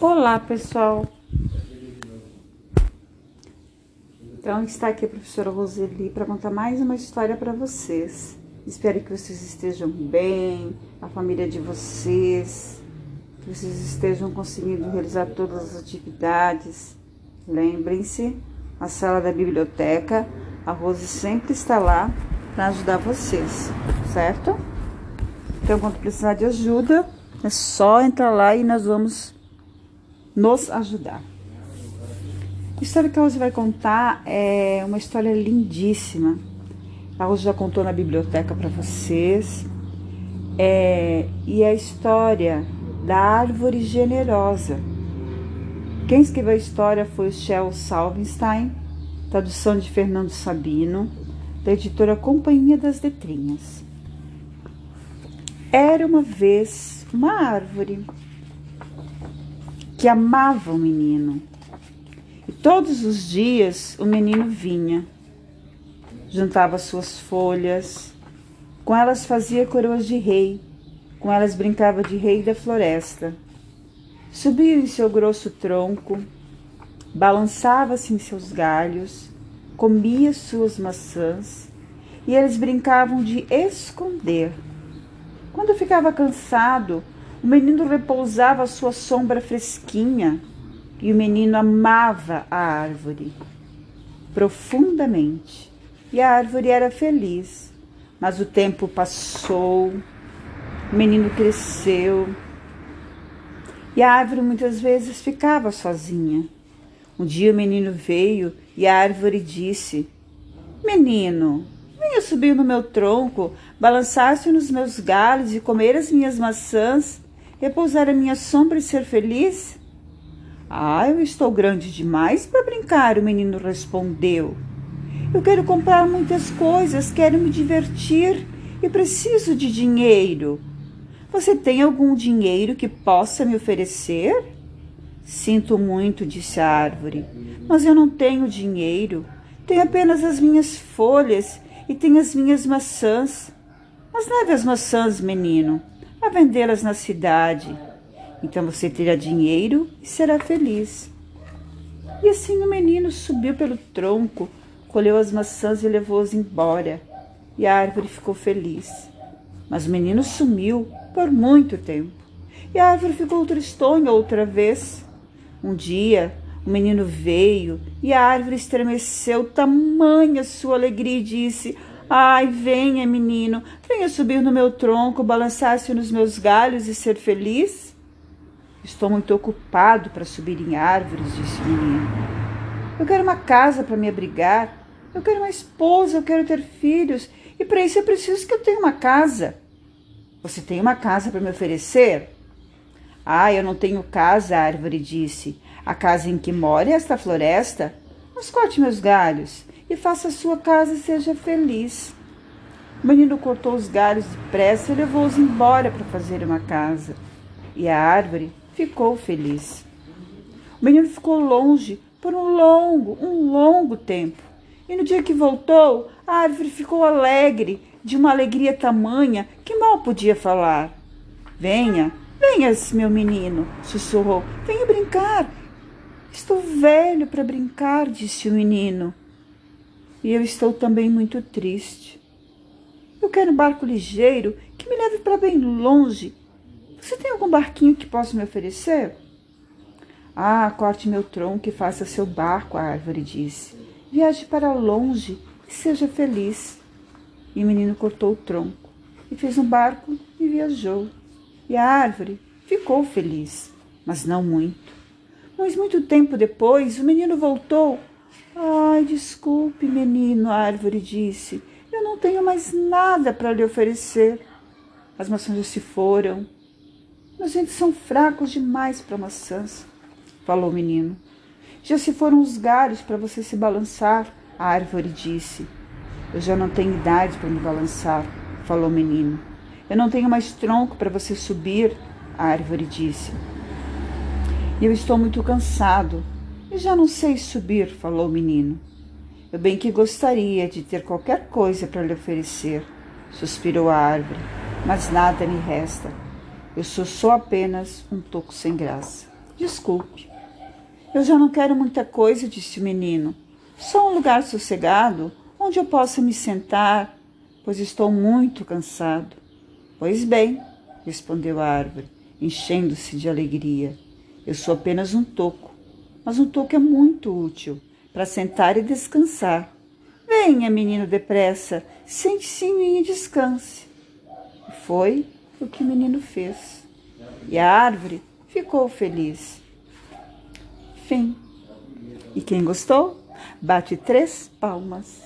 Olá, pessoal. Então, está aqui a professora Roseli para contar mais uma história para vocês. Espero que vocês estejam bem, a família de vocês, que vocês estejam conseguindo realizar todas as atividades. Lembrem-se, a sala da biblioteca, a Rose sempre está lá para ajudar vocês, certo? Então, quando precisar de ajuda, é só entrar lá e nós vamos nos ajudar. A história que a Rose vai contar é uma história lindíssima. A Rose já contou na biblioteca para vocês. É, e é a história da árvore generosa. Quem escreveu a história foi o Shel Salvenstein, tradução de Fernando Sabino, da editora Companhia das Letrinhas. Era uma vez uma árvore que amava o menino. E todos os dias o menino vinha, juntava suas folhas, com elas fazia coroas de rei, com elas brincava de rei da floresta. Subia em seu grosso tronco, balançava-se em seus galhos, comia suas maçãs e eles brincavam de esconder. Quando ficava cansado, o menino repousava sua sombra fresquinha e o menino amava a árvore profundamente. E a árvore era feliz. Mas o tempo passou, o menino cresceu e a árvore muitas vezes ficava sozinha. Um dia o menino veio e a árvore disse: Menino, venha subir no meu tronco, balançar-se nos meus galhos e comer as minhas maçãs repousar a minha sombra e ser feliz? Ah, eu estou grande demais para brincar, o menino respondeu. Eu quero comprar muitas coisas, quero me divertir e preciso de dinheiro. Você tem algum dinheiro que possa me oferecer? Sinto muito, disse a árvore, mas eu não tenho dinheiro. Tenho apenas as minhas folhas e tenho as minhas maçãs. Mas leve as maçãs, menino a vendê-las na cidade. Então você terá dinheiro e será feliz. E assim o menino subiu pelo tronco, colheu as maçãs e levou-as embora. E a árvore ficou feliz. Mas o menino sumiu por muito tempo. E a árvore ficou tristonha outra vez. Um dia, o menino veio e a árvore estremeceu, tamanha sua alegria, e disse: Ai, venha, menino, venha subir no meu tronco, balançar-se nos meus galhos e ser feliz. Estou muito ocupado para subir em árvores, disse o menino. Eu quero uma casa para me abrigar, eu quero uma esposa, eu quero ter filhos, e para isso é preciso que eu tenha uma casa. Você tem uma casa para me oferecer? Ah, eu não tenho casa, a árvore disse. A casa em que mora é esta floresta. Mas corte meus galhos e faça a sua casa e seja feliz. O menino cortou os galhos depressa e levou-os embora para fazer uma casa. E a árvore ficou feliz. O menino ficou longe por um longo, um longo tempo. E no dia que voltou, a árvore ficou alegre, de uma alegria tamanha que mal podia falar. Venha, venha, meu menino, sussurrou. Venha brincar. Estou velho para brincar, disse o menino. E eu estou também muito triste. Eu quero um barco ligeiro que me leve para bem longe. Você tem algum barquinho que possa me oferecer? Ah, corte meu tronco e faça seu barco, a árvore disse. Viaje para longe e seja feliz. E o menino cortou o tronco e fez um barco e viajou. E a árvore ficou feliz, mas não muito. Mas muito tempo depois, o menino voltou Ai, desculpe, menino, a árvore disse. Eu não tenho mais nada para lhe oferecer. As maçãs já se foram. Meus dentes são fracos demais para maçãs, falou o menino. Já se foram os galhos para você se balançar, a árvore disse. Eu já não tenho idade para me balançar, falou o menino. Eu não tenho mais tronco para você subir, a árvore disse. E eu estou muito cansado, e já não sei subir, falou o menino. Eu bem que gostaria de ter qualquer coisa para lhe oferecer, suspirou a árvore, mas nada me resta. Eu sou só apenas um toco sem graça. Desculpe. Eu já não quero muita coisa, disse o menino. Só um lugar sossegado onde eu possa me sentar, pois estou muito cansado. Pois bem, respondeu a árvore, enchendo-se de alegria. Eu sou apenas um toco, mas um toco é muito útil para sentar e descansar. Venha, menino, depressa, sente-se e descanse. E foi o que o menino fez. E a árvore ficou feliz. Fim. E quem gostou, bate três palmas.